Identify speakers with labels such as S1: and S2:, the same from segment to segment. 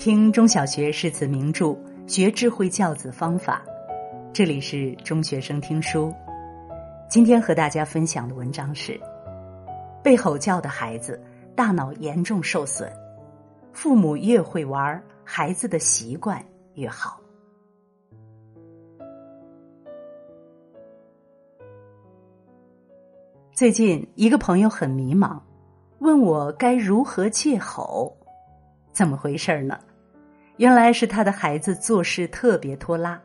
S1: 听中小学诗词名著，学智慧教子方法。这里是中学生听书。今天和大家分享的文章是：被吼叫的孩子大脑严重受损，父母越会玩，孩子的习惯越好。最近，一个朋友很迷茫，问我该如何戒吼，怎么回事呢？原来是他的孩子做事特别拖拉，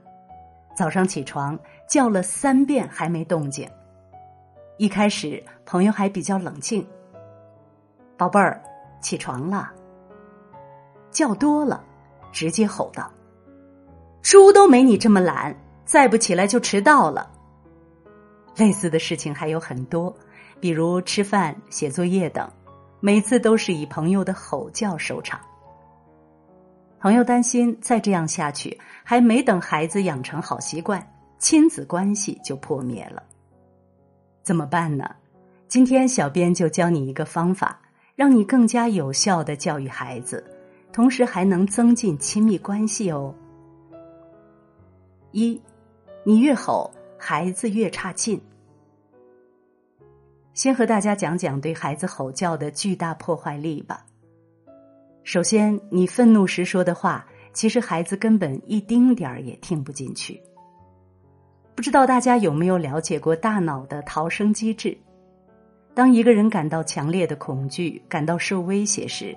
S1: 早上起床叫了三遍还没动静。一开始朋友还比较冷静，宝贝儿，起床了。叫多了，直接吼道：“猪都没你这么懒，再不起来就迟到了。”类似的事情还有很多，比如吃饭、写作业等，每次都是以朋友的吼叫收场。朋友担心再这样下去，还没等孩子养成好习惯，亲子关系就破灭了。怎么办呢？今天小编就教你一个方法，让你更加有效的教育孩子，同时还能增进亲密关系哦。一，你越吼，孩子越差劲。先和大家讲讲对孩子吼叫的巨大破坏力吧。首先，你愤怒时说的话，其实孩子根本一丁点儿也听不进去。不知道大家有没有了解过大脑的逃生机制？当一个人感到强烈的恐惧、感到受威胁时，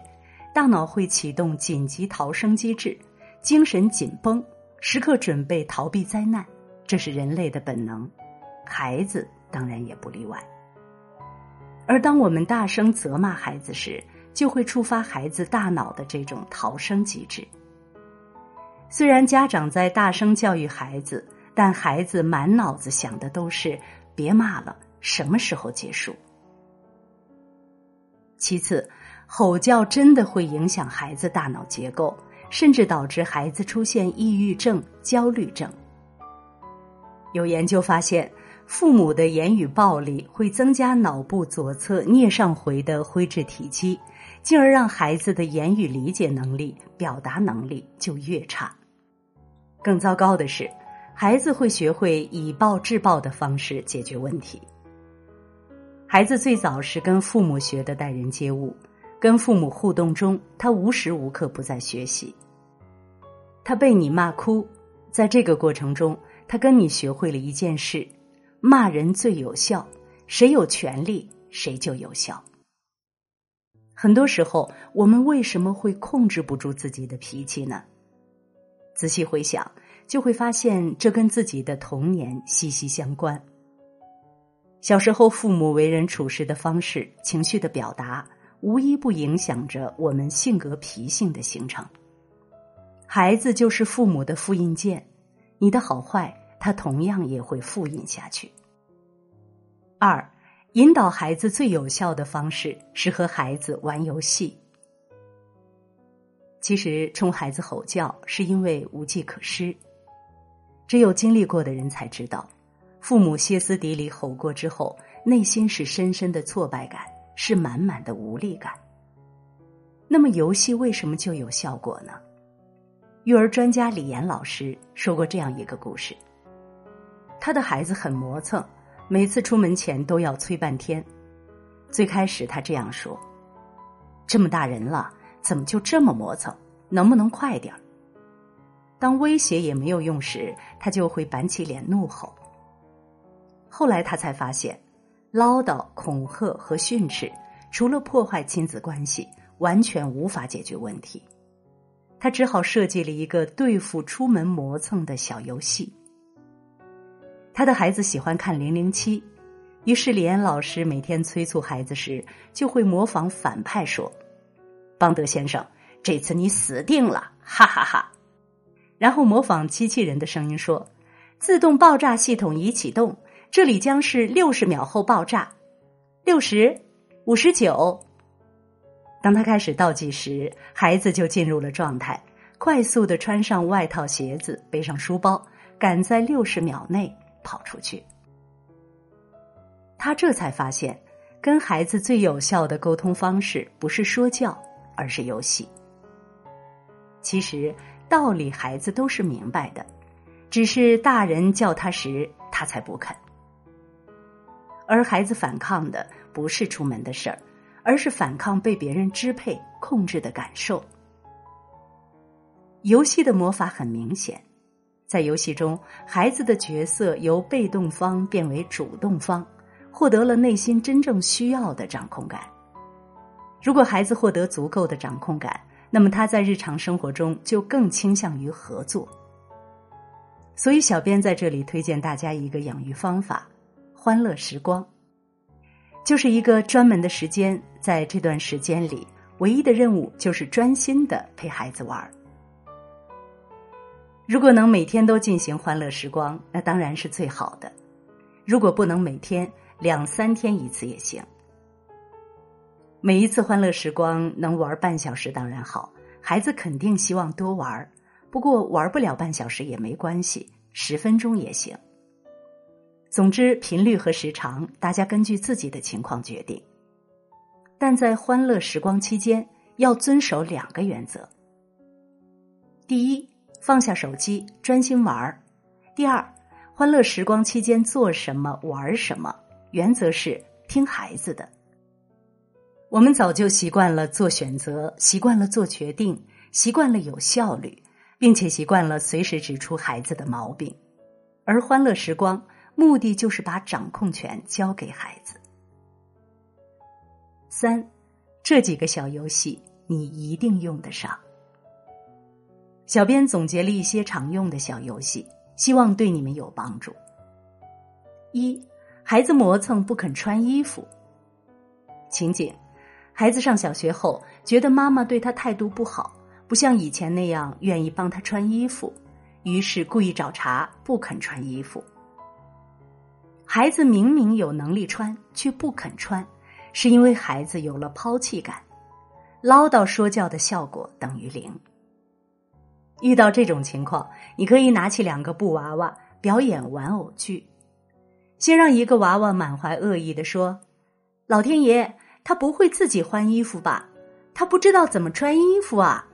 S1: 大脑会启动紧急逃生机制，精神紧绷，时刻准备逃避灾难。这是人类的本能，孩子当然也不例外。而当我们大声责骂孩子时，就会触发孩子大脑的这种逃生机制。虽然家长在大声教育孩子，但孩子满脑子想的都是“别骂了，什么时候结束？”其次，吼叫真的会影响孩子大脑结构，甚至导致孩子出现抑郁症、焦虑症。有研究发现。父母的言语暴力会增加脑部左侧颞上回的灰质体积，进而让孩子的言语理解能力、表达能力就越差。更糟糕的是，孩子会学会以暴制暴的方式解决问题。孩子最早是跟父母学的待人接物，跟父母互动中，他无时无刻不在学习。他被你骂哭，在这个过程中，他跟你学会了一件事。骂人最有效，谁有权利谁就有效。很多时候，我们为什么会控制不住自己的脾气呢？仔细回想，就会发现这跟自己的童年息息相关。小时候，父母为人处事的方式、情绪的表达，无一不影响着我们性格脾性的形成。孩子就是父母的复印件，你的好坏。他同样也会复印下去。二，引导孩子最有效的方式是和孩子玩游戏。其实冲孩子吼叫是因为无计可施，只有经历过的人才知道，父母歇斯底里吼过之后，内心是深深的挫败感，是满满的无力感。那么游戏为什么就有效果呢？育儿专家李岩老师说过这样一个故事。他的孩子很磨蹭，每次出门前都要催半天。最开始他这样说：“这么大人了，怎么就这么磨蹭？能不能快点儿？”当威胁也没有用时，他就会板起脸怒吼。后来他才发现，唠叨、恐吓和训斥，除了破坏亲子关系，完全无法解决问题。他只好设计了一个对付出门磨蹭的小游戏。他的孩子喜欢看《零零七》，于是李安老师每天催促孩子时，就会模仿反派说：“邦德先生，这次你死定了！”哈哈哈。然后模仿机器人的声音说：“自动爆炸系统已启动，这里将是六十秒后爆炸。六十五十九。”当他开始倒计时，孩子就进入了状态，快速的穿上外套、鞋子，背上书包，赶在六十秒内。跑出去，他这才发现，跟孩子最有效的沟通方式不是说教，而是游戏。其实道理孩子都是明白的，只是大人叫他时，他才不肯。而孩子反抗的不是出门的事儿，而是反抗被别人支配、控制的感受。游戏的魔法很明显，在游戏中，孩子的角色由被动方变为主动方，获得了内心真正需要的掌控感。如果孩子获得足够的掌控感，那么他在日常生活中就更倾向于合作。所以，小编在这里推荐大家一个养育方法。欢乐时光，就是一个专门的时间，在这段时间里，唯一的任务就是专心的陪孩子玩。如果能每天都进行欢乐时光，那当然是最好的。如果不能每天，两三天一次也行。每一次欢乐时光能玩半小时当然好，孩子肯定希望多玩。不过玩不了半小时也没关系，十分钟也行。总之，频率和时长，大家根据自己的情况决定。但在欢乐时光期间，要遵守两个原则：第一，放下手机，专心玩儿；第二，欢乐时光期间做什么玩什么，原则是听孩子的。我们早就习惯了做选择，习惯了做决定，习惯了有效率，并且习惯了随时指出孩子的毛病，而欢乐时光。目的就是把掌控权交给孩子。三，这几个小游戏你一定用得上。小编总结了一些常用的小游戏，希望对你们有帮助。一，孩子磨蹭不肯穿衣服。情景：孩子上小学后，觉得妈妈对他态度不好，不像以前那样愿意帮他穿衣服，于是故意找茬，不肯穿衣服。孩子明明有能力穿，却不肯穿，是因为孩子有了抛弃感，唠叨说教的效果等于零。遇到这种情况，你可以拿起两个布娃娃表演玩偶剧，先让一个娃娃满怀恶意的说：“老天爷，他不会自己换衣服吧？他不知道怎么穿衣服啊。”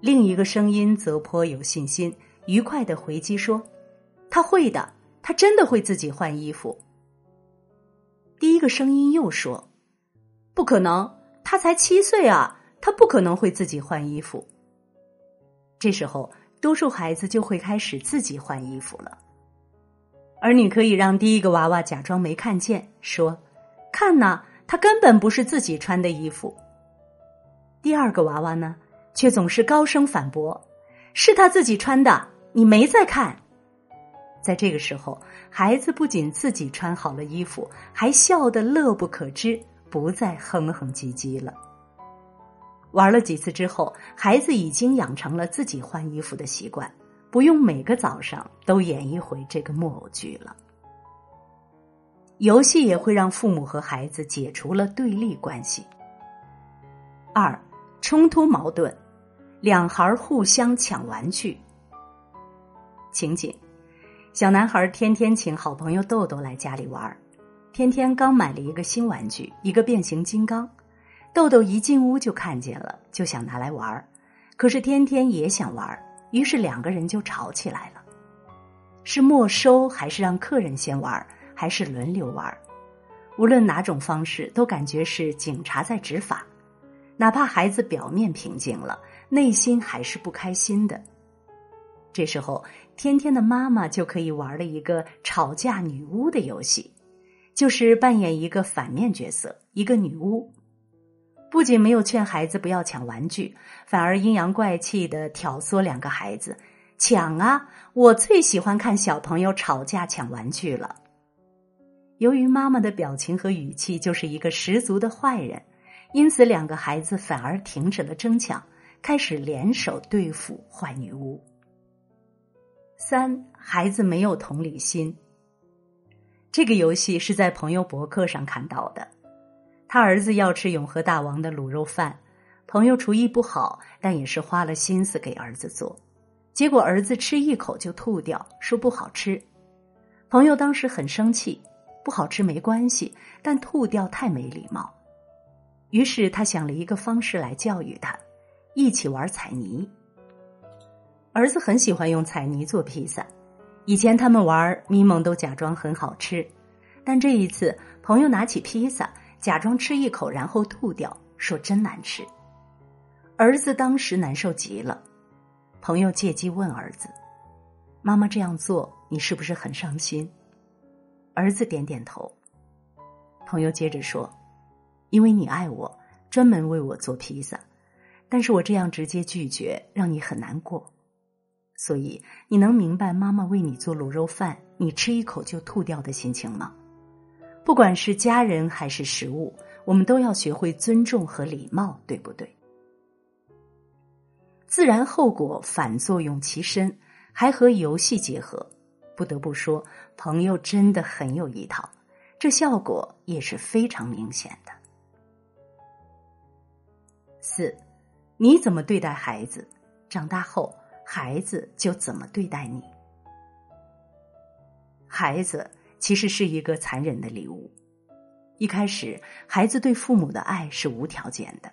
S1: 另一个声音则颇有信心，愉快的回击说：“他会的。”他真的会自己换衣服。第一个声音又说：“不可能，他才七岁啊，他不可能会自己换衣服。”这时候，多数孩子就会开始自己换衣服了。而你可以让第一个娃娃假装没看见，说：“看呐，他根本不是自己穿的衣服。”第二个娃娃呢，却总是高声反驳：“是他自己穿的，你没在看。”在这个时候，孩子不仅自己穿好了衣服，还笑得乐不可支，不再哼哼唧唧了。玩了几次之后，孩子已经养成了自己换衣服的习惯，不用每个早上都演一回这个木偶剧了。游戏也会让父母和孩子解除了对立关系。二，冲突矛盾，两孩互相抢玩具。情景。小男孩天天请好朋友豆豆来家里玩天天刚买了一个新玩具，一个变形金刚。豆豆一进屋就看见了，就想拿来玩儿可是天天也想玩儿于是两个人就吵起来了。是没收还是让客人先玩儿还是轮流玩儿无论哪种方式，都感觉是警察在执法。哪怕孩子表面平静了，内心还是不开心的。这时候，天天的妈妈就可以玩了一个吵架女巫的游戏，就是扮演一个反面角色，一个女巫。不仅没有劝孩子不要抢玩具，反而阴阳怪气的挑唆两个孩子抢啊！我最喜欢看小朋友吵架抢玩具了。由于妈妈的表情和语气就是一个十足的坏人，因此两个孩子反而停止了争抢，开始联手对付坏女巫。三孩子没有同理心。这个游戏是在朋友博客上看到的。他儿子要吃永和大王的卤肉饭，朋友厨艺不好，但也是花了心思给儿子做。结果儿子吃一口就吐掉，说不好吃。朋友当时很生气，不好吃没关系，但吐掉太没礼貌。于是他想了一个方式来教育他：一起玩彩泥。儿子很喜欢用彩泥做披萨，以前他们玩咪蒙都假装很好吃，但这一次朋友拿起披萨，假装吃一口，然后吐掉，说真难吃。儿子当时难受极了，朋友借机问儿子：“妈妈这样做，你是不是很伤心？”儿子点点头。朋友接着说：“因为你爱我，专门为我做披萨，但是我这样直接拒绝，让你很难过。所以你能明白妈妈为你做卤肉饭，你吃一口就吐掉的心情吗？不管是家人还是食物，我们都要学会尊重和礼貌，对不对？”自然后果反作用其身，还和游戏结合。不得不说，朋友真的很有一套，这效果也是非常明显的。四，你怎么对待孩子，长大后孩子就怎么对待你。孩子其实是一个残忍的礼物，一开始孩子对父母的爱是无条件的。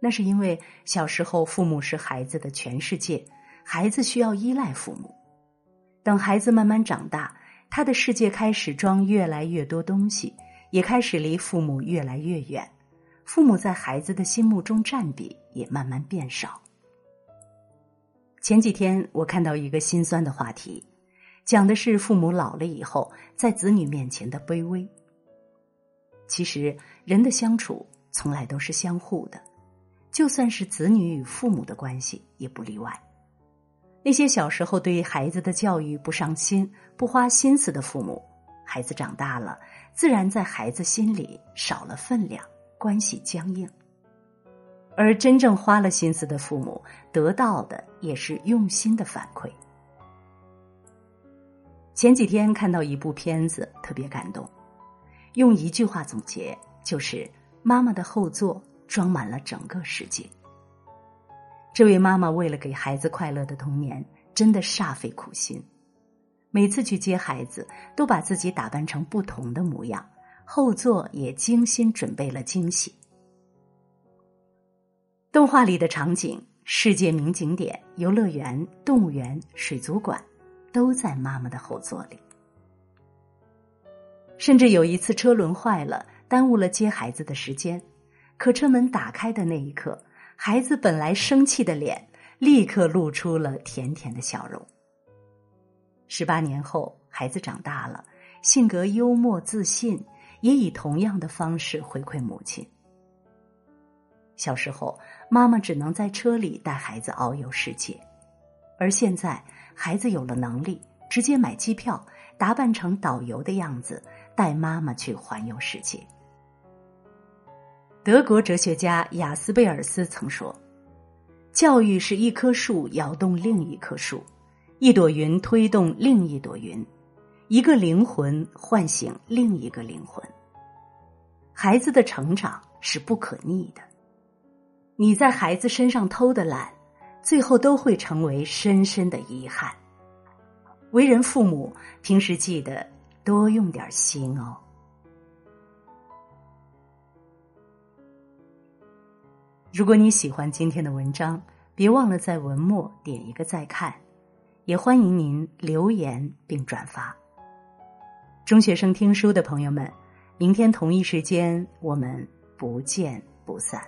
S1: 那是因为小时候父母是孩子的全世界，孩子需要依赖父母。等孩子慢慢长大，他的世界开始装越来越多东西，也开始离父母越来越远，父母在孩子的心目中占比也慢慢变少。前几天我看到一个心酸的话题，讲的是父母老了以后在子女面前的卑微。其实人的相处从来都是相互的。就算是子女与父母的关系也不例外。那些小时候对孩子的教育不上心、不花心思的父母，孩子长大了，自然在孩子心里少了分量，关系僵硬。而真正花了心思的父母，得到的也是用心的反馈。前几天看到一部片子，特别感动，用一句话总结，就是妈妈的后座。装满了整个世界。这位妈妈为了给孩子快乐的童年，真的煞费苦心。每次去接孩子，都把自己打扮成不同的模样，后座也精心准备了惊喜。动画里的场景、世界名景点、游乐园、动物园、水族馆，都在妈妈的后座里。甚至有一次车轮坏了，耽误了接孩子的时间。可车门打开的那一刻，孩子本来生气的脸立刻露出了甜甜的笑容。十八年后，孩子长大了，性格幽默自信，也以同样的方式回馈母亲。小时候，妈妈只能在车里带孩子遨游世界，而现在，孩子有了能力，直接买机票，打扮成导游的样子，带妈妈去环游世界。德国哲学家雅斯贝尔斯曾说：“教育是一棵树摇动另一棵树，一朵云推动另一朵云，一个灵魂唤醒另一个灵魂。孩子的成长是不可逆的，你在孩子身上偷的懒，最后都会成为深深的遗憾。为人父母，平时记得多用点心哦。”如果你喜欢今天的文章，别忘了在文末点一个再看，也欢迎您留言并转发。中学生听书的朋友们，明天同一时间我们不见不散。